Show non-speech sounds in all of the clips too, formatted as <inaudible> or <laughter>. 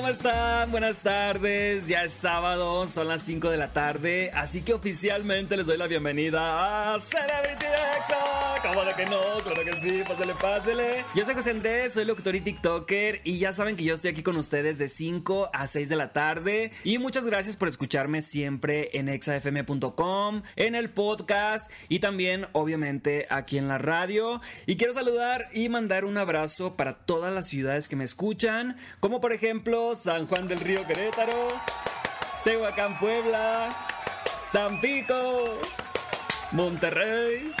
¿cómo están? Buenas tardes. Ya es sábado, son las 5 de la tarde, así que oficialmente les doy la bienvenida a Celebrity Exa. ¿Cómo de que no? Claro que sí, pásale, pásale. Yo soy José Andrés, soy locutor y TikToker y ya saben que yo estoy aquí con ustedes de 5 a 6 de la tarde y muchas gracias por escucharme siempre en exafm.com, en el podcast y también obviamente aquí en la radio. Y quiero saludar y mandar un abrazo para todas las ciudades que me escuchan como por ejemplo San Juan del Río Querétaro, Tehuacán Puebla, Tampico, Monterrey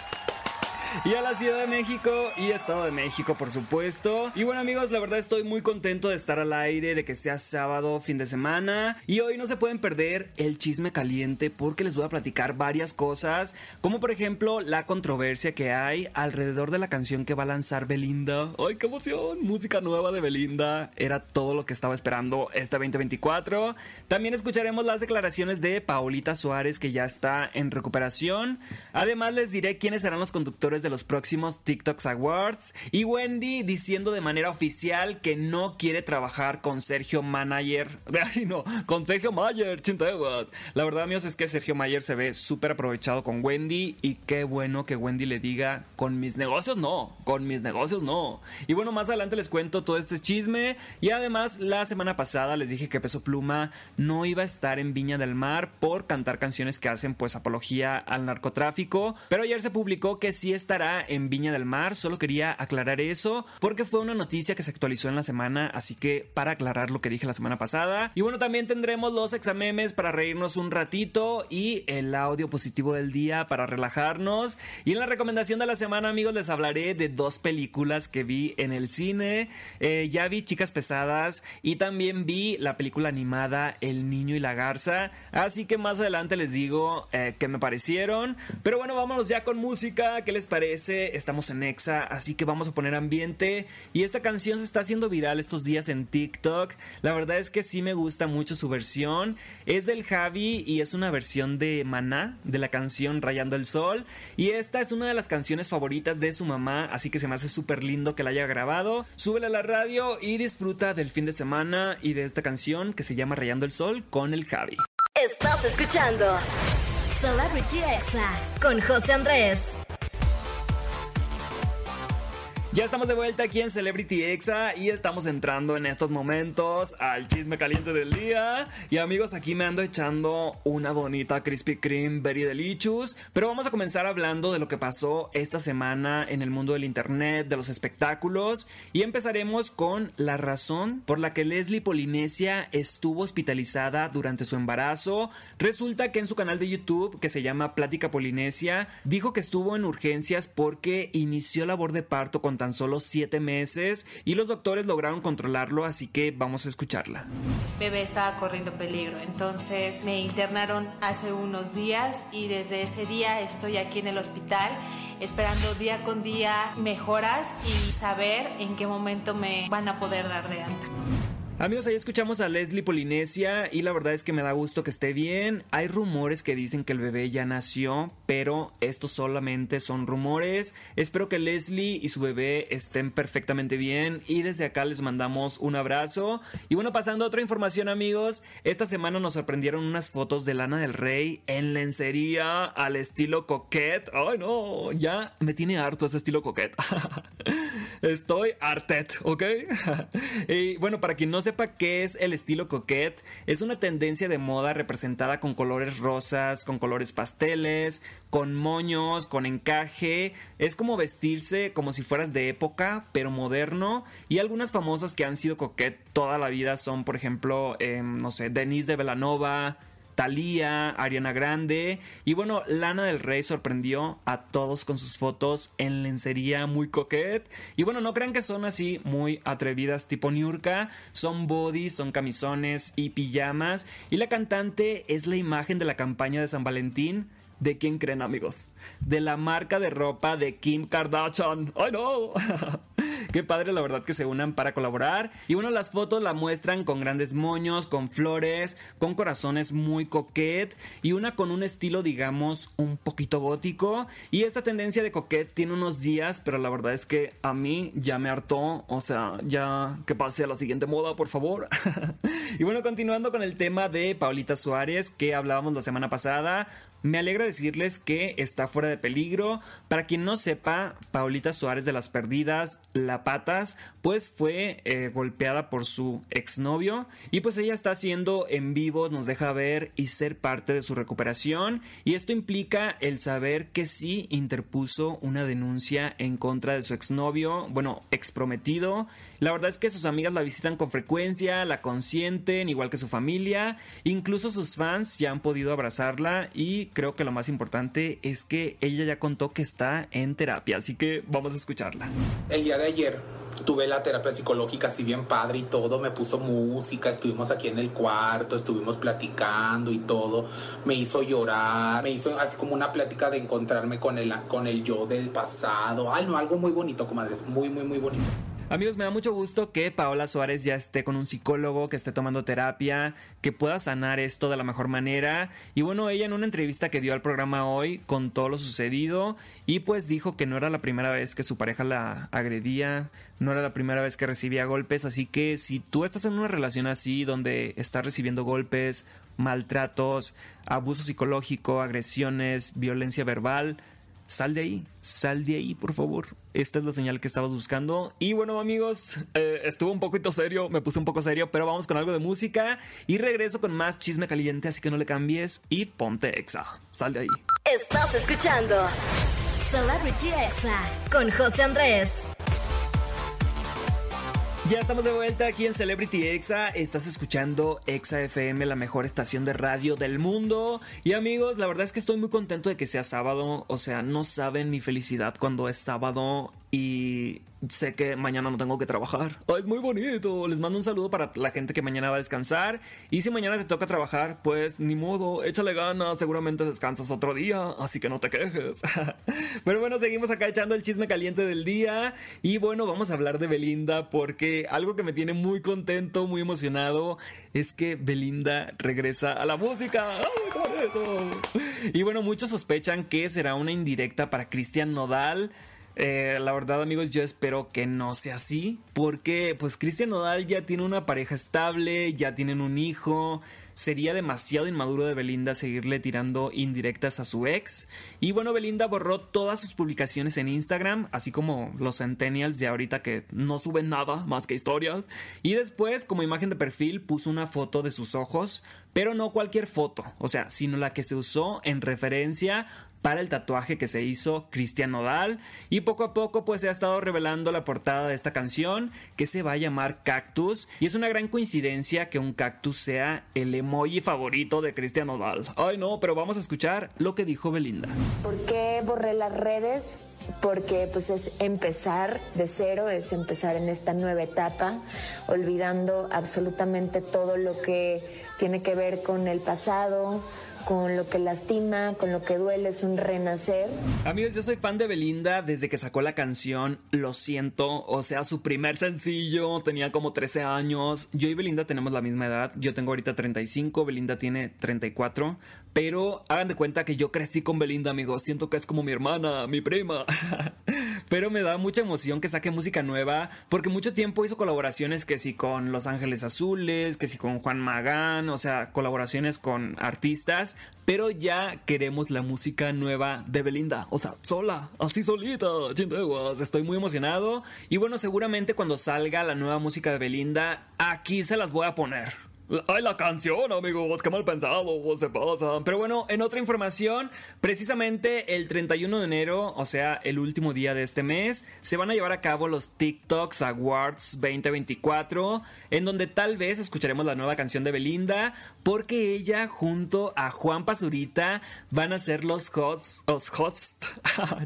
y a la Ciudad de México y Estado de México, por supuesto. Y bueno, amigos, la verdad estoy muy contento de estar al aire, de que sea sábado, fin de semana. Y hoy no se pueden perder el chisme caliente porque les voy a platicar varias cosas, como por ejemplo la controversia que hay alrededor de la canción que va a lanzar Belinda. ¡Ay, qué emoción! Música nueva de Belinda. Era todo lo que estaba esperando este 2024. También escucharemos las declaraciones de Paulita Suárez, que ya está en recuperación. Además, les diré quiénes serán los conductores de los próximos TikToks Awards. Y Wendy diciendo de manera oficial que no quiere trabajar con Sergio Manager. <laughs> Ay, no, con Sergio Mayer, chinteguas. La verdad, amigos, es que Sergio Mayer se ve súper aprovechado con Wendy. Y qué bueno que Wendy le diga: con mis negocios no, con mis negocios no. Y bueno, más adelante les cuento todo este chisme. Y además, la semana pasada les dije que Peso Pluma no iba a estar en Viña del Mar por cantar canciones que hacen pues apología al narcotráfico. Pero ayer se publicó que sí está estará en Viña del Mar, solo quería aclarar eso porque fue una noticia que se actualizó en la semana, así que para aclarar lo que dije la semana pasada. Y bueno, también tendremos los examemes para reírnos un ratito y el audio positivo del día para relajarnos. Y en la recomendación de la semana, amigos, les hablaré de dos películas que vi en el cine. Eh, ya vi Chicas Pesadas y también vi la película animada El Niño y la Garza. Así que más adelante les digo eh, qué me parecieron. Pero bueno, vámonos ya con música. ¿Qué les parece? Estamos en Exa, así que vamos a poner ambiente. Y esta canción se está haciendo viral estos días en TikTok. La verdad es que sí me gusta mucho su versión. Es del Javi y es una versión de Maná, de la canción Rayando el Sol. Y esta es una de las canciones favoritas de su mamá, así que se me hace súper lindo que la haya grabado. Súbela a la radio y disfruta del fin de semana y de esta canción que se llama Rayando el Sol con el Javi. Estás escuchando Celebrity Exa con José Andrés. Ya estamos de vuelta aquí en Celebrity Exa y estamos entrando en estos momentos al chisme caliente del día. Y amigos, aquí me ando echando una bonita Krispy Kreme Very Delicious. Pero vamos a comenzar hablando de lo que pasó esta semana en el mundo del internet, de los espectáculos. Y empezaremos con la razón por la que Leslie Polinesia estuvo hospitalizada durante su embarazo. Resulta que en su canal de YouTube, que se llama Plática Polinesia, dijo que estuvo en urgencias porque inició labor de parto con tan solo 7 meses y los doctores lograron controlarlo, así que vamos a escucharla. Bebé estaba corriendo peligro, entonces me internaron hace unos días y desde ese día estoy aquí en el hospital esperando día con día mejoras y saber en qué momento me van a poder dar de alta. Amigos, ahí escuchamos a Leslie Polinesia y la verdad es que me da gusto que esté bien. Hay rumores que dicen que el bebé ya nació, pero estos solamente son rumores. Espero que Leslie y su bebé estén perfectamente bien y desde acá les mandamos un abrazo. Y bueno, pasando a otra información amigos, esta semana nos sorprendieron unas fotos de Lana del Rey en lencería al estilo coquette. Ay no, ya me tiene harto ese estilo coquette. <laughs> Estoy artet, ¿ok? <laughs> y bueno, para quien no sepa qué es el estilo coquette, es una tendencia de moda representada con colores rosas, con colores pasteles, con moños, con encaje. Es como vestirse como si fueras de época, pero moderno. Y algunas famosas que han sido coquette toda la vida son, por ejemplo, em, no sé, Denise de Velanova, Thalía, Ariana Grande. Y bueno, Lana del Rey sorprendió a todos con sus fotos en lencería muy coquette y bueno, no crean que son así muy atrevidas tipo Niurka, son bodies, son camisones y pijamas. Y la cantante es la imagen de la campaña de San Valentín ¿De quién creen amigos? De la marca de ropa de Kim Kardashian. ¡Ay no! <laughs> Qué padre la verdad que se unan para colaborar. Y bueno, las fotos la muestran con grandes moños, con flores, con corazones muy coquet y una con un estilo digamos un poquito gótico. Y esta tendencia de coquet tiene unos días, pero la verdad es que a mí ya me hartó. O sea, ya que pase a la siguiente moda, por favor. <laughs> y bueno, continuando con el tema de Paulita Suárez que hablábamos la semana pasada. Me alegra decirles que está fuera de peligro. Para quien no sepa, Paulita Suárez de las Perdidas, La Patas, pues fue eh, golpeada por su exnovio y pues ella está haciendo en vivo, nos deja ver y ser parte de su recuperación y esto implica el saber que sí interpuso una denuncia en contra de su exnovio, bueno, exprometido. La verdad es que sus amigas la visitan con frecuencia, la consienten, igual que su familia, incluso sus fans ya han podido abrazarla y creo que lo más importante es que ella ya contó que está en terapia, así que vamos a escucharla. El día de ayer tuve la terapia psicológica así bien padre y todo, me puso música, estuvimos aquí en el cuarto, estuvimos platicando y todo, me hizo llorar, me hizo así como una plática de encontrarme con el, con el yo del pasado, ay no, algo muy bonito, comadres, muy, muy, muy bonito. Amigos, me da mucho gusto que Paola Suárez ya esté con un psicólogo, que esté tomando terapia, que pueda sanar esto de la mejor manera. Y bueno, ella en una entrevista que dio al programa hoy contó lo sucedido y pues dijo que no era la primera vez que su pareja la agredía, no era la primera vez que recibía golpes, así que si tú estás en una relación así donde estás recibiendo golpes, maltratos, abuso psicológico, agresiones, violencia verbal, sal de ahí, sal de ahí, por favor. Esta es la señal que estabas buscando. Y bueno, amigos, eh, estuvo un poquito serio, me puse un poco serio, pero vamos con algo de música y regreso con más chisme caliente, así que no le cambies y ponte exa. Sal de ahí. Estás escuchando Celebrity Exa con José Andrés. Ya estamos de vuelta aquí en Celebrity Exa. Estás escuchando Exa FM, la mejor estación de radio del mundo. Y amigos, la verdad es que estoy muy contento de que sea sábado. O sea, no saben mi felicidad cuando es sábado y sé que mañana no tengo que trabajar. es muy bonito. Les mando un saludo para la gente que mañana va a descansar. Y si mañana te toca trabajar, pues ni modo, échale ganas. Seguramente descansas otro día, así que no te quejes. <laughs> Pero bueno, seguimos acá echando el chisme caliente del día. Y bueno, vamos a hablar de Belinda porque algo que me tiene muy contento, muy emocionado, es que Belinda regresa a la música. ¡Ay, Y bueno, muchos sospechan que será una indirecta para Cristian Nodal. Eh, la verdad, amigos, yo espero que no sea así. Porque, pues, Cristian Nodal ya tiene una pareja estable, ya tienen un hijo. Sería demasiado inmaduro de Belinda seguirle tirando indirectas a su ex. Y bueno, Belinda borró todas sus publicaciones en Instagram, así como los Centennials de ahorita que no suben nada más que historias. Y después, como imagen de perfil, puso una foto de sus ojos, pero no cualquier foto, o sea, sino la que se usó en referencia para el tatuaje que se hizo Cristian Nodal y poco a poco pues se ha estado revelando la portada de esta canción que se va a llamar Cactus y es una gran coincidencia que un cactus sea el emoji favorito de Cristian Nodal. Ay no, pero vamos a escuchar lo que dijo Belinda. ¿Por qué borré las redes? Porque pues es empezar de cero, es empezar en esta nueva etapa, olvidando absolutamente todo lo que tiene que ver con el pasado, con lo que lastima, con lo que duele, es un renacer. Amigos, yo soy fan de Belinda desde que sacó la canción Lo siento, o sea, su primer sencillo, tenía como 13 años. Yo y Belinda tenemos la misma edad, yo tengo ahorita 35, Belinda tiene 34, pero hagan de cuenta que yo crecí con Belinda, amigos, siento que es como mi hermana, mi prima. <laughs> pero me da mucha emoción que saque música nueva, porque mucho tiempo hizo colaboraciones que sí con Los Ángeles Azules, que sí con Juan Magán, o sea, colaboraciones con artistas, pero ya queremos la música nueva de Belinda, o sea, sola, así solita, chinteguas, estoy muy emocionado. Y bueno, seguramente cuando salga la nueva música de Belinda, aquí se las voy a poner. Ay, la canción, amigos, qué mal pensado, se pasa. Pero bueno, en otra información, precisamente el 31 de enero, o sea, el último día de este mes, se van a llevar a cabo los TikToks Awards 2024, en donde tal vez escucharemos la nueva canción de Belinda, porque ella junto a Juan Pazurita van a ser los hosts, los hosts,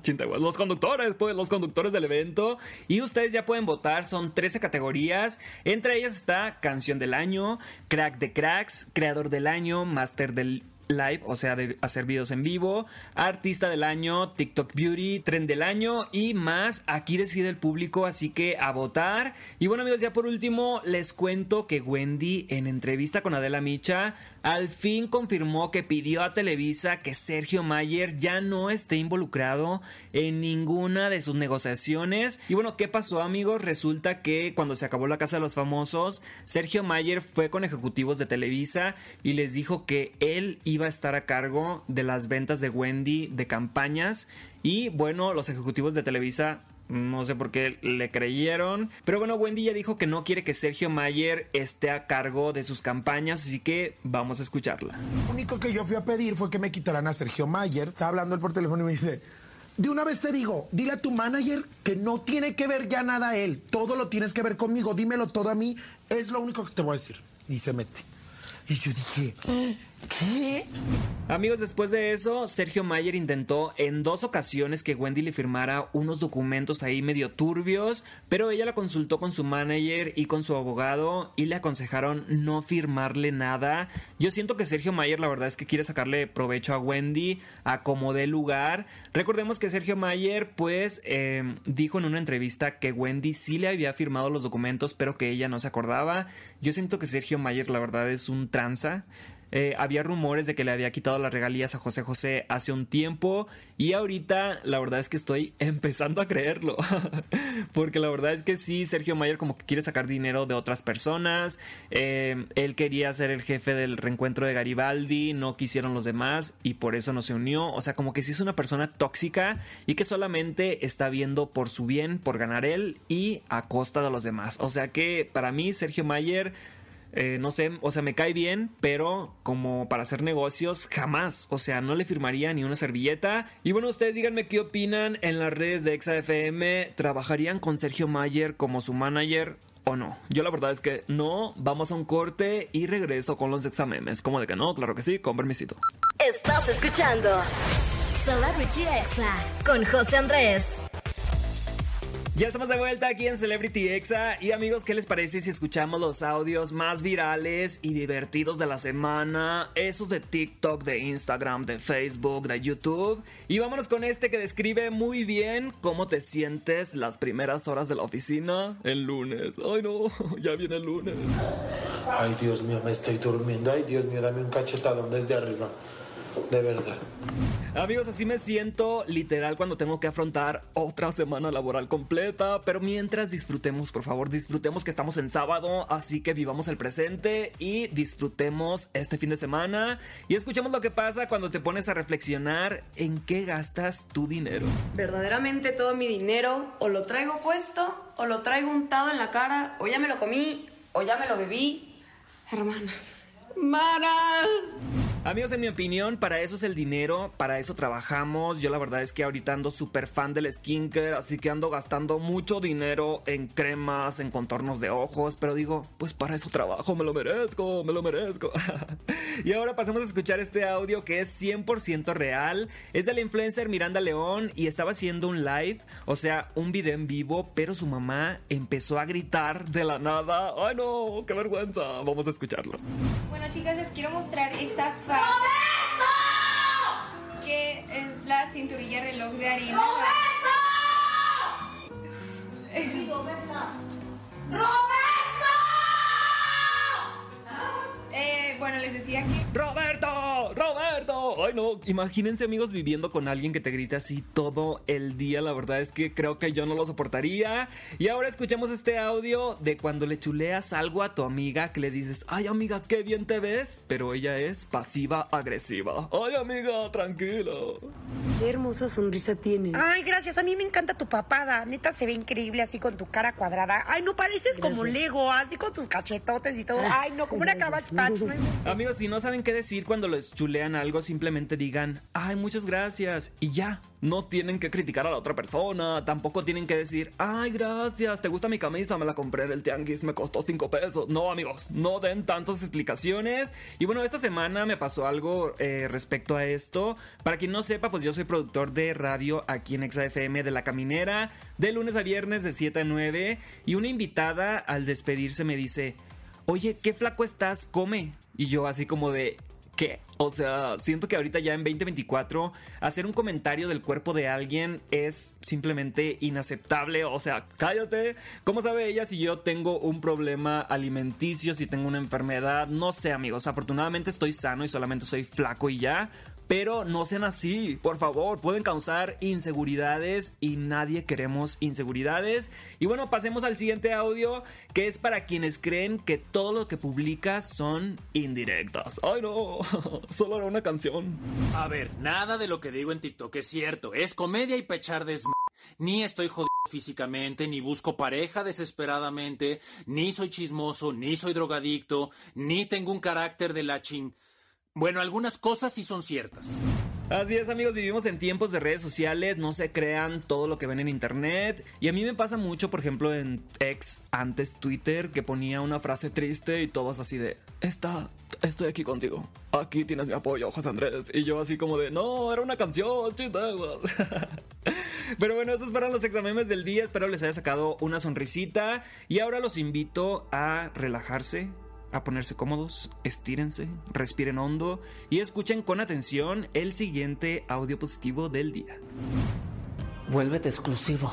<laughs> los conductores, pues, los conductores del evento. Y ustedes ya pueden votar, son 13 categorías, entre ellas está Canción del Año, Crack de Cracks, Creador del Año, Master del live, o sea, de hacer videos en vivo, artista del año, TikTok Beauty, trend del año y más. Aquí decide el público, así que a votar. Y bueno amigos, ya por último les cuento que Wendy en entrevista con Adela Micha al fin confirmó que pidió a Televisa que Sergio Mayer ya no esté involucrado en ninguna de sus negociaciones. Y bueno, ¿qué pasó amigos? Resulta que cuando se acabó la Casa de los Famosos, Sergio Mayer fue con ejecutivos de Televisa y les dijo que él iba a estar a cargo de las ventas de Wendy de campañas. Y bueno, los ejecutivos de Televisa no sé por qué le creyeron. Pero bueno, Wendy ya dijo que no quiere que Sergio Mayer esté a cargo de sus campañas, así que vamos a escucharla. Lo único que yo fui a pedir fue que me quitaran a Sergio Mayer. Estaba hablando él por teléfono y me dice, de una vez te digo, dile a tu manager que no tiene que ver ya nada él. Todo lo tienes que ver conmigo, dímelo todo a mí. Es lo único que te voy a decir. Y se mete. Y yo dije, ¿qué? Amigos, después de eso, Sergio Mayer intentó en dos ocasiones que Wendy le firmara unos documentos ahí medio turbios, pero ella la consultó con su manager y con su abogado y le aconsejaron no firmarle nada. Yo siento que Sergio Mayer la verdad es que quiere sacarle provecho a Wendy a como dé lugar. Recordemos que Sergio Mayer pues eh, dijo en una entrevista que Wendy sí le había firmado los documentos, pero que ella no se acordaba. Yo siento que Sergio Mayer la verdad es un tranza. Eh, había rumores de que le había quitado las regalías a José José hace un tiempo y ahorita la verdad es que estoy <laughs> empezando a creerlo. <laughs> Porque la verdad es que sí, Sergio Mayer como que quiere sacar dinero de otras personas. Eh, él quería ser el jefe del reencuentro de Garibaldi, no quisieron los demás y por eso no se unió. O sea, como que sí es una persona tóxica y que solamente está viendo por su bien, por ganar él y a costa de los demás. O sea que para mí Sergio Mayer eh, no sé, o sea, me cae bien, pero como para hacer negocios, jamás. O sea, no le firmaría ni una servilleta. Y bueno, ustedes díganme qué opinan en las redes de ExaFM. ¿Trabajarían con Sergio Mayer como su manager? ¿O no? Yo la verdad es que no. Vamos a un corte y regreso con los examemes. ¿Cómo de que no? Claro que sí, con permisito. Estás escuchando Celebrity Exa con José Andrés. Ya estamos de vuelta aquí en Celebrity Exa. Y amigos, ¿qué les parece si escuchamos los audios más virales y divertidos de la semana? Esos de TikTok, de Instagram, de Facebook, de YouTube. Y vámonos con este que describe muy bien cómo te sientes las primeras horas de la oficina el lunes. Ay no, <laughs> ya viene el lunes. Ay, Dios mío, me estoy durmiendo. Ay, Dios mío, dame un cachetadón desde arriba. De verdad. Amigos, así me siento literal cuando tengo que afrontar otra semana laboral completa. Pero mientras disfrutemos, por favor, disfrutemos que estamos en sábado. Así que vivamos el presente y disfrutemos este fin de semana. Y escuchemos lo que pasa cuando te pones a reflexionar en qué gastas tu dinero. Verdaderamente todo mi dinero o lo traigo puesto o lo traigo untado en la cara o ya me lo comí o ya me lo bebí. Hermanas. Manas. Amigos, en mi opinión, para eso es el dinero, para eso trabajamos. Yo la verdad es que ahorita ando súper fan del skincare, así que ando gastando mucho dinero en cremas, en contornos de ojos, pero digo, pues para eso trabajo, me lo merezco, me lo merezco. <laughs> y ahora pasemos a escuchar este audio que es 100% real. Es de la influencer Miranda León y estaba haciendo un live, o sea, un video en vivo, pero su mamá empezó a gritar de la nada. ¡Ay no! ¡Qué vergüenza! Vamos a escucharlo. Bueno chicas, les quiero mostrar esta falda que es la cinturilla reloj de harina. Eh, bueno, les decía que ¡Roberto! ¡Roberto! Ay, no. Imagínense, amigos, viviendo con alguien que te grita así todo el día. La verdad es que creo que yo no lo soportaría. Y ahora escuchemos este audio de cuando le chuleas algo a tu amiga que le dices, ay, amiga, qué bien te ves. Pero ella es pasiva-agresiva. Ay, amiga, tranquilo. Qué hermosa sonrisa tiene. Ay, gracias. A mí me encanta tu papada. Neta se ve increíble así con tu cara cuadrada. Ay, no pareces como Lego, así con tus cachetotes y todo. Ay, no, como una Cabbage Patch. No hay- Amigos, si no saben qué decir cuando les chulean algo, simplemente digan, ay, muchas gracias. Y ya, no tienen que criticar a la otra persona. Tampoco tienen que decir, ay, gracias, ¿te gusta mi camisa? Me la compré en el tianguis, me costó 5 pesos. No, amigos, no den tantas explicaciones. Y bueno, esta semana me pasó algo eh, respecto a esto. Para quien no sepa, pues yo soy productor de radio aquí en ExaFM de La Caminera, de lunes a viernes de 7 a 9. Y una invitada al despedirse me dice, oye, qué flaco estás, come. Y yo así como de, ¿qué? O sea, siento que ahorita ya en 2024 hacer un comentario del cuerpo de alguien es simplemente inaceptable. O sea, cállate. ¿Cómo sabe ella si yo tengo un problema alimenticio, si tengo una enfermedad? No sé, amigos. Afortunadamente estoy sano y solamente soy flaco y ya. Pero no sean así, por favor, pueden causar inseguridades y nadie queremos inseguridades. Y bueno, pasemos al siguiente audio, que es para quienes creen que todo lo que publicas son indirectas. Ay no, <laughs> solo era una canción. A ver, nada de lo que digo en TikTok es cierto, es comedia y pechar des... Ni estoy jodido físicamente, ni busco pareja desesperadamente, ni soy chismoso, ni soy drogadicto, ni tengo un carácter de la ching... Bueno, algunas cosas sí son ciertas. Así es amigos, vivimos en tiempos de redes sociales, no se crean todo lo que ven en internet. Y a mí me pasa mucho, por ejemplo, en ex, antes Twitter, que ponía una frase triste y todos así de, está, estoy aquí contigo, aquí tienes mi apoyo, José Andrés. Y yo así como de, no, era una canción. <laughs> Pero bueno, estos fueron los exámenes del día, espero les haya sacado una sonrisita. Y ahora los invito a relajarse, a ponerse cómodos, estírense, respiren hondo y escuchen con atención el siguiente audio positivo del día. Vuélvete exclusivo.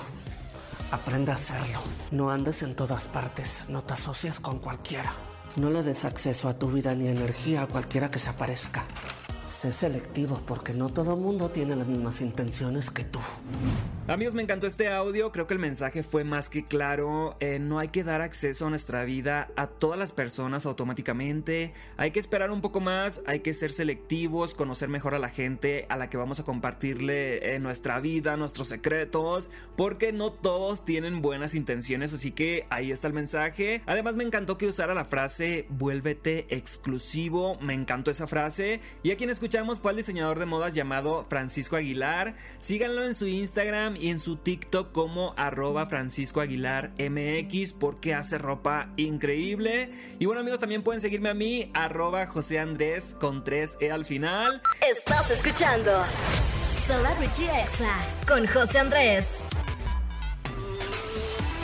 Aprende a hacerlo. No andes en todas partes. No te asocies con cualquiera. No le des acceso a tu vida ni energía a cualquiera que se aparezca. Sé selectivo porque no todo mundo tiene las mismas intenciones que tú. Amigos, me encantó este audio, creo que el mensaje fue más que claro, eh, no hay que dar acceso a nuestra vida a todas las personas automáticamente, hay que esperar un poco más, hay que ser selectivos, conocer mejor a la gente a la que vamos a compartirle eh, nuestra vida, nuestros secretos, porque no todos tienen buenas intenciones, así que ahí está el mensaje. Además me encantó que usara la frase vuélvete exclusivo, me encantó esa frase, y a quien escuchamos fue el diseñador de modas llamado Francisco Aguilar, síganlo en su Instagram y en su TikTok como arroba Francisco Aguilar MX porque hace ropa increíble. Y bueno amigos, también pueden seguirme a mí, arroba José Andrés con 3E al final. Estás escuchando Celebrity Exa con José Andrés.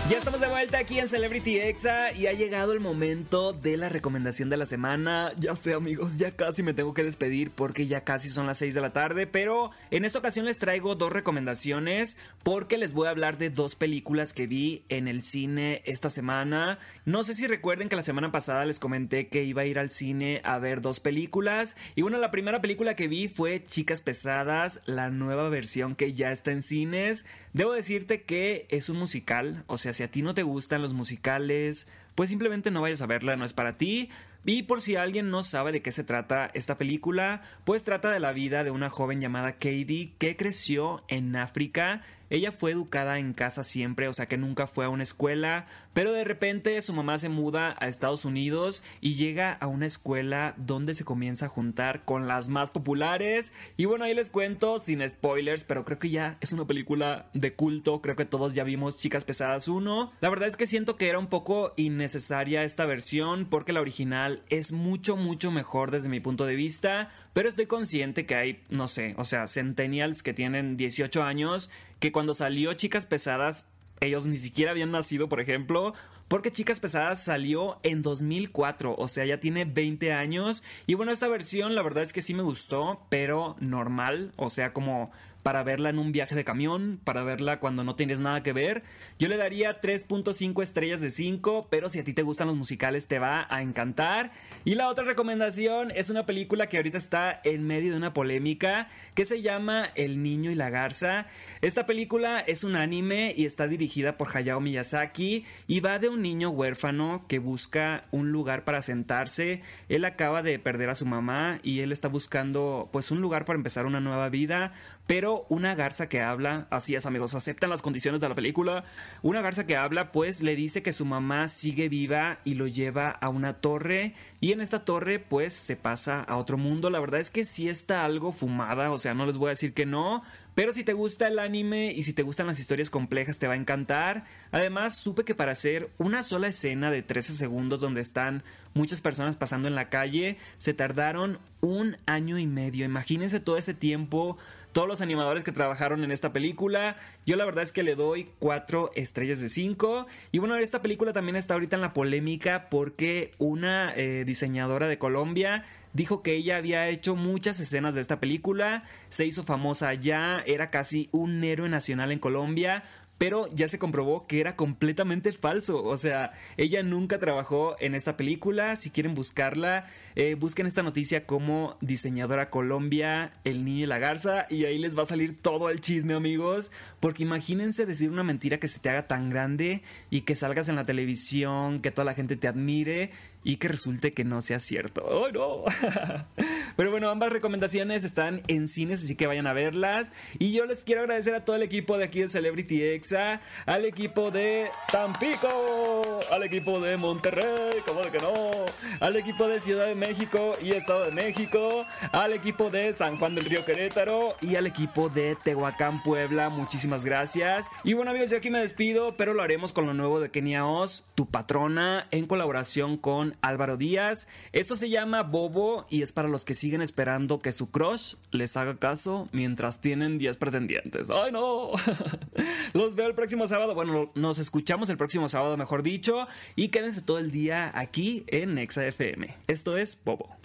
Ya estamos de vuelta aquí en Celebrity Exa y ha llegado el momento de la recomendación de la semana. Ya sé amigos, ya casi me tengo que despedir porque ya casi son las 6 de la tarde, pero en esta ocasión les traigo dos recomendaciones porque les voy a hablar de dos películas que vi en el cine esta semana. No sé si recuerden que la semana pasada les comenté que iba a ir al cine a ver dos películas y bueno, la primera película que vi fue Chicas Pesadas, la nueva versión que ya está en cines. Debo decirte que es un musical, o sea, si a ti no te gustan los musicales, pues simplemente no vayas a verla, no es para ti. Y por si alguien no sabe de qué se trata esta película, pues trata de la vida de una joven llamada Katie que creció en África ella fue educada en casa siempre, o sea que nunca fue a una escuela, pero de repente su mamá se muda a Estados Unidos y llega a una escuela donde se comienza a juntar con las más populares. Y bueno, ahí les cuento sin spoilers, pero creo que ya es una película de culto, creo que todos ya vimos Chicas Pesadas 1. La verdad es que siento que era un poco innecesaria esta versión porque la original es mucho, mucho mejor desde mi punto de vista, pero estoy consciente que hay, no sé, o sea, centennials que tienen 18 años que cuando salió Chicas Pesadas, ellos ni siquiera habían nacido, por ejemplo, porque Chicas Pesadas salió en 2004, o sea, ya tiene 20 años. Y bueno, esta versión la verdad es que sí me gustó, pero normal, o sea, como para verla en un viaje de camión, para verla cuando no tienes nada que ver. Yo le daría 3.5 estrellas de 5, pero si a ti te gustan los musicales te va a encantar. Y la otra recomendación es una película que ahorita está en medio de una polémica que se llama El niño y la garza. Esta película es un anime y está dirigida por Hayao Miyazaki y va de un niño huérfano que busca un lugar para sentarse. Él acaba de perder a su mamá y él está buscando pues un lugar para empezar una nueva vida, pero una garza que habla, así es amigos, aceptan las condiciones de la película, una garza que habla pues le dice que su mamá sigue viva y lo lleva a una torre y en esta torre pues se pasa a otro mundo, la verdad es que sí está algo fumada, o sea, no les voy a decir que no, pero si te gusta el anime y si te gustan las historias complejas te va a encantar. Además, supe que para hacer una sola escena de 13 segundos donde están muchas personas pasando en la calle, se tardaron un año y medio. Imagínense todo ese tiempo todos los animadores que trabajaron en esta película. Yo la verdad es que le doy 4 estrellas de 5. Y bueno, esta película también está ahorita en la polémica porque una eh, diseñadora de Colombia dijo que ella había hecho muchas escenas de esta película, se hizo famosa ya, era casi un héroe nacional en Colombia, pero ya se comprobó que era completamente falso. O sea, ella nunca trabajó en esta película. Si quieren buscarla, eh, busquen esta noticia como diseñadora Colombia, el niño y la garza. Y ahí les va a salir todo el chisme, amigos. Porque imagínense decir una mentira que se te haga tan grande y que salgas en la televisión, que toda la gente te admire y que resulte que no sea cierto. ¡Oh, no! <laughs> Pero bueno, ambas recomendaciones están en cines, así que vayan a verlas. Y yo les quiero agradecer a todo el equipo de aquí de Celebrity Exa, al equipo de Tampico, al equipo de Monterrey, como de que no, al equipo de Ciudad de México y Estado de México, al equipo de San Juan del Río Querétaro y al equipo de Tehuacán, Puebla. Muchísimas gracias. Y bueno, amigos, yo aquí me despido, pero lo haremos con lo nuevo de Kenia Oz, tu patrona, en colaboración con Álvaro Díaz. Esto se llama Bobo y es para los que siguen esperando que su crush les haga caso mientras tienen 10 pretendientes. ¡Ay, no! <laughs> Los veo el próximo sábado. Bueno, nos escuchamos el próximo sábado, mejor dicho. Y quédense todo el día aquí en Nexa FM. Esto es Bobo.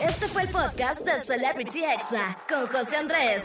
Este fue el podcast de Celebrity Exa con José Andrés.